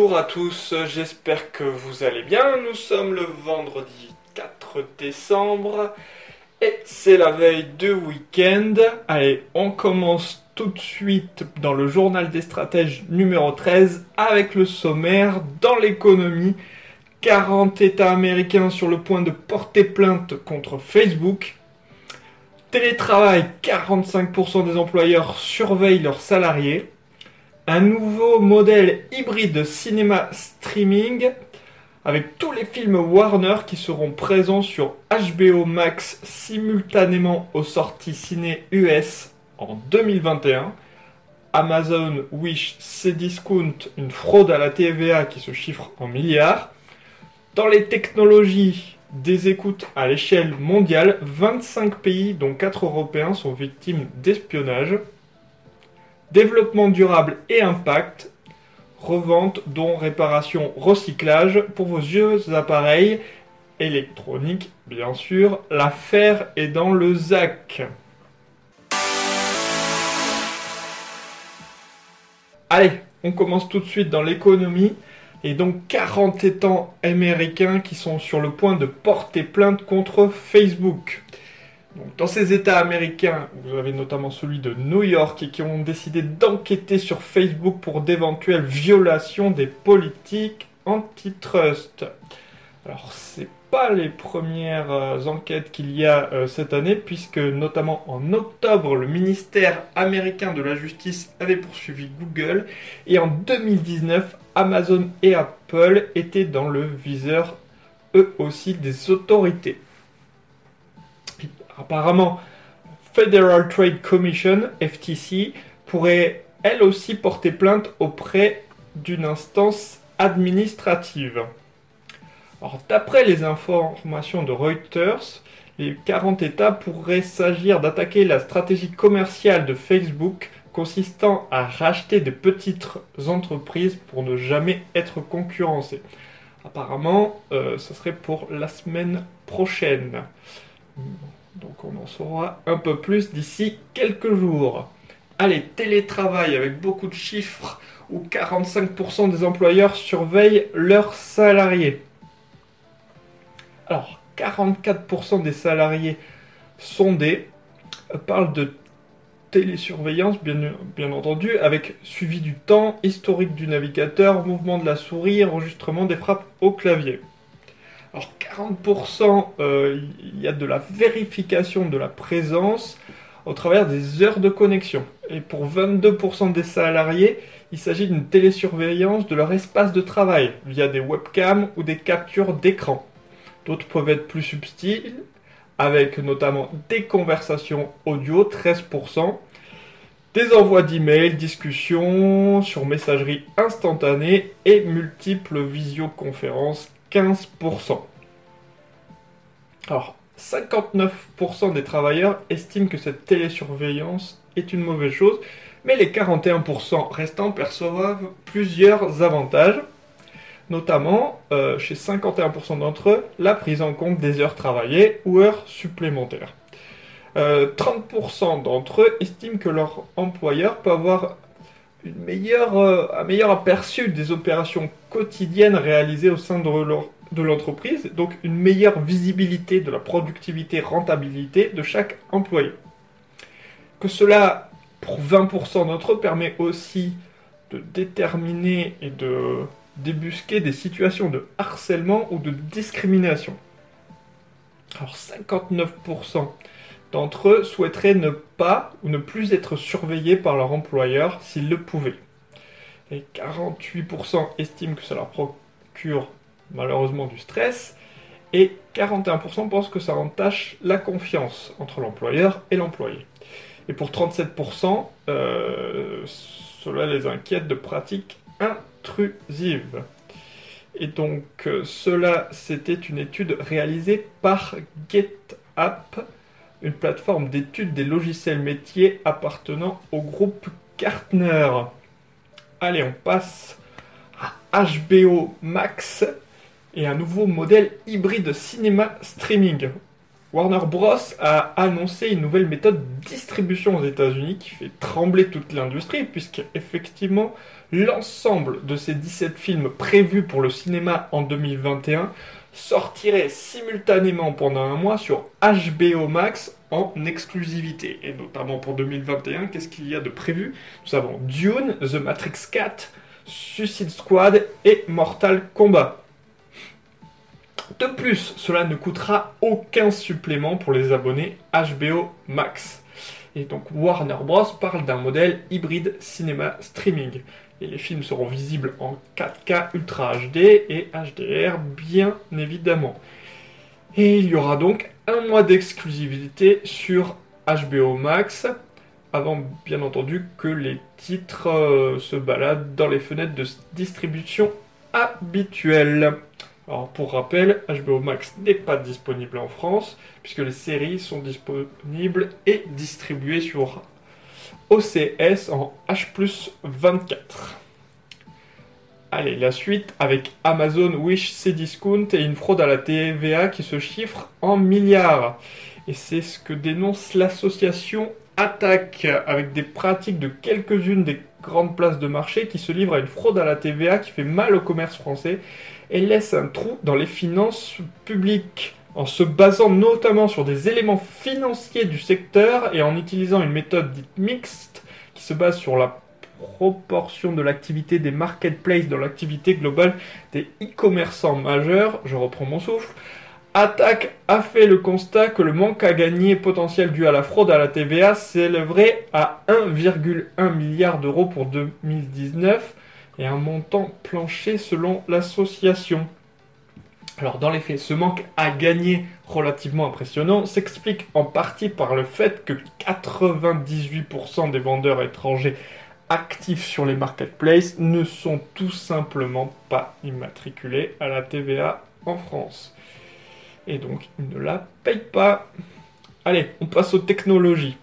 Bonjour à tous, j'espère que vous allez bien. Nous sommes le vendredi 4 décembre et c'est la veille de week-end. Allez, on commence tout de suite dans le journal des stratèges numéro 13 avec le sommaire dans l'économie. 40 États américains sur le point de porter plainte contre Facebook. Télétravail, 45% des employeurs surveillent leurs salariés un nouveau modèle hybride de cinéma streaming avec tous les films Warner qui seront présents sur HBO Max simultanément aux sorties ciné US en 2021. Amazon Wish Cdiscount, une fraude à la TVA qui se chiffre en milliards. Dans les technologies des écoutes à l'échelle mondiale, 25 pays dont 4 Européens sont victimes d'espionnage développement durable et impact, revente, dons, réparation, recyclage pour vos vieux appareils électroniques, bien sûr. L'affaire est dans le ZAC. Allez, on commence tout de suite dans l'économie. Et donc 40 États américains qui sont sur le point de porter plainte contre Facebook dans ces États américains, vous avez notamment celui de New York, qui ont décidé d'enquêter sur Facebook pour d'éventuelles violations des politiques antitrust. Alors, c'est pas les premières euh, enquêtes qu'il y a euh, cette année, puisque notamment en octobre, le ministère américain de la justice avait poursuivi Google, et en 2019, Amazon et Apple étaient dans le viseur, eux aussi, des autorités. Apparemment, Federal Trade Commission, FTC, pourrait elle aussi porter plainte auprès d'une instance administrative. d'après les informations de Reuters, les 40 États pourraient s'agir d'attaquer la stratégie commerciale de Facebook consistant à racheter des petites entreprises pour ne jamais être concurrencées. Apparemment, euh, ce serait pour la semaine prochaine. Donc on en saura un peu plus d'ici quelques jours. Allez, télétravail avec beaucoup de chiffres où 45% des employeurs surveillent leurs salariés. Alors, 44% des salariés sondés parlent de télésurveillance, bien, bien, entendu, avec suivi du temps, historique du navigateur, mouvement de la souris, enregistrement des frappes au clavier. Alors 40%, euh, il y a de la vérification de la présence au travers des heures de connexion. Et pour 22% des salariés, il s'agit d'une télésurveillance de leur espace de travail via des webcams ou des captures d'écran. D'autres peuvent être plus subtils, avec notamment des conversations audio, 13%, des envois d'emails, discussions sur messagerie instantanée et multiples visioconférences, 15%. Alors, 59% des travailleurs estiment que cette télésurveillance est une mauvaise chose, mais les 41% restants perçoivent plusieurs avantages, notamment euh, chez 51% d'entre eux, la prise en compte des heures travaillées ou heures supplémentaires. 30% euh, d'entre eux estiment que leur employeur peut avoir une meilleure, euh, un meilleur aperçu des opérations quotidiennes réalisées au sein de l'entreprise, donc une meilleure visibilité de la productivité, rentabilité de chaque employé. Que cela, pour 20% d'entre eux, permet aussi de déterminer et de débusquer des situations de harcèlement ou de discrimination. Alors 59% d'entre eux souhaiteraient ne pas ou ne plus être surveillés par leur employeur s'ils le pouvaient. Et 48% estiment que ça leur procure malheureusement du stress. Et 41% pensent que ça entache la confiance entre l'employeur et l'employé. Et pour 37%, euh, cela les inquiète de pratiques intrusive. Et donc euh, cela, c'était une étude réalisée par GetApp, une plateforme d'études des logiciels métiers appartenant au groupe Gartner. Allez, on passe à HBO Max et un nouveau modèle hybride cinéma streaming. Warner Bros. a annoncé une nouvelle méthode de distribution aux États-Unis qui fait trembler toute l'industrie, puisque effectivement l'ensemble de ces 17 films prévus pour le cinéma en 2021 sortiraient simultanément pendant un mois sur HBO Max en exclusivité. Et notamment pour 2021, qu'est-ce qu'il y a de prévu? Nous avons Dune, The Matrix 4, Suicide Squad et Mortal Kombat. De plus, cela ne coûtera aucun supplément pour les abonnés HBO Max. Et donc Warner Bros. parle d'un modèle hybride cinéma streaming. Et les films seront visibles en 4K Ultra HD et HDR bien évidemment. Et il y aura donc un mois d'exclusivité sur HBO Max, avant bien entendu que les titres euh, se baladent dans les fenêtres de distribution habituelles. Alors pour rappel, HBO Max n'est pas disponible en France, puisque les séries sont disponibles et distribuées sur OCS en H24. Allez, la suite avec Amazon Wish Cdiscount et une fraude à la TVA qui se chiffre en milliards. Et c'est ce que dénonce l'association Attaque, avec des pratiques de quelques-unes des grandes places de marché qui se livrent à une fraude à la TVA qui fait mal au commerce français et laisse un trou dans les finances publiques en se basant notamment sur des éléments financiers du secteur et en utilisant une méthode dite mixte qui se base sur la proportion de l'activité des marketplaces dans l'activité globale des e-commerçants majeurs, je reprends mon souffle, Attaque a fait le constat que le manque à gagner potentiel dû à la fraude à la TVA s'élèverait à 1,1 milliard d'euros pour 2019 et un montant plancher selon l'association. Alors dans les faits, ce manque à gagner relativement impressionnant s'explique en partie par le fait que 98% des vendeurs étrangers actifs sur les marketplaces ne sont tout simplement pas immatriculés à la TVA en France. Et donc, ils ne la payent pas. Allez, on passe aux technologies.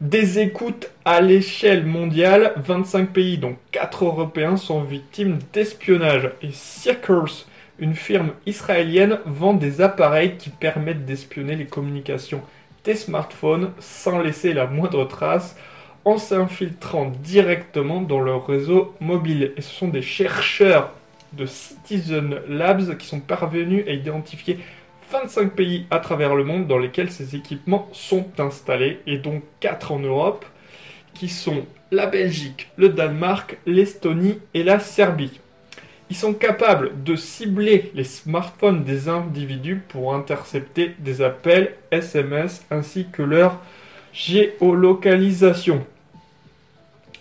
Des écoutes à l'échelle mondiale, 25 pays, dont 4 Européens, sont victimes d'espionnage. Et Circles, une firme israélienne, vend des appareils qui permettent d'espionner les communications des smartphones sans laisser la moindre trace en s'infiltrant directement dans leur réseau mobile. Et ce sont des chercheurs de Citizen Labs qui sont parvenus à identifier 25 pays à travers le monde dans lesquels ces équipements sont installés, et donc 4 en Europe, qui sont la Belgique, le Danemark, l'Estonie et la Serbie. Ils sont capables de cibler les smartphones des individus pour intercepter des appels SMS ainsi que leur géolocalisation.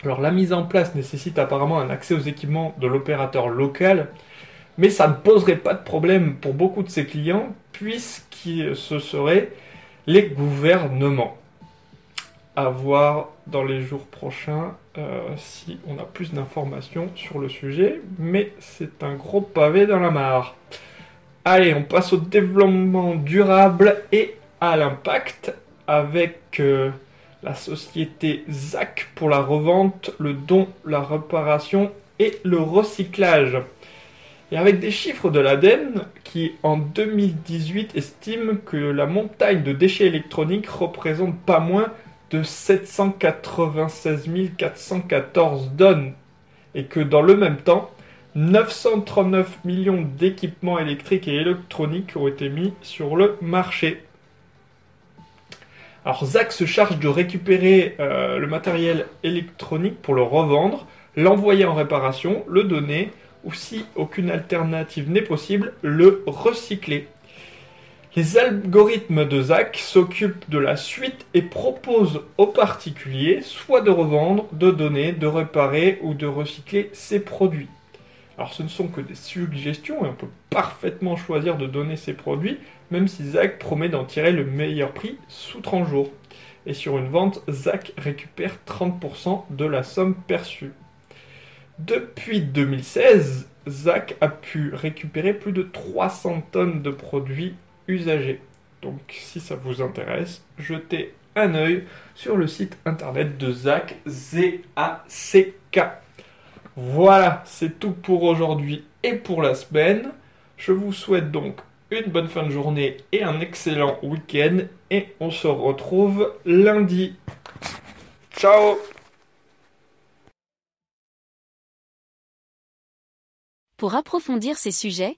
Alors la mise en place nécessite apparemment un accès aux équipements de l'opérateur local, mais ça ne poserait pas de problème pour beaucoup de ses clients puisque ce seraient les gouvernements. Voir dans les jours prochains euh, si on a plus d'informations sur le sujet, mais c'est un gros pavé dans la mare. Allez, on passe au développement durable et à l'impact avec euh, la société ZAC pour la revente, le don, la réparation et le recyclage. Et avec des chiffres de l'ADEME qui en 2018 estime que la montagne de déchets électroniques représente pas moins de 796 414 tonnes et que dans le même temps, 939 millions d'équipements électriques et électroniques ont été mis sur le marché. Alors Zach se charge de récupérer euh, le matériel électronique pour le revendre, l'envoyer en réparation, le donner, ou si aucune alternative n'est possible, le recycler. Les algorithmes de Zach s'occupent de la suite et proposent aux particuliers soit de revendre, de donner, de réparer ou de recycler ces produits. Alors ce ne sont que des suggestions et on peut parfaitement choisir de donner ces produits, même si Zach promet d'en tirer le meilleur prix sous 30 jours. Et sur une vente, Zach récupère 30% de la somme perçue. Depuis 2016, Zach a pu récupérer plus de 300 tonnes de produits Donc si ça vous intéresse, jetez un œil sur le site internet de Zach, Z-A-C-K. Voilà, c'est tout pour aujourd'hui et pour la semaine. Je vous souhaite donc une bonne fin de journée et un excellent week-end et on se retrouve lundi. Ciao Pour approfondir ces sujets,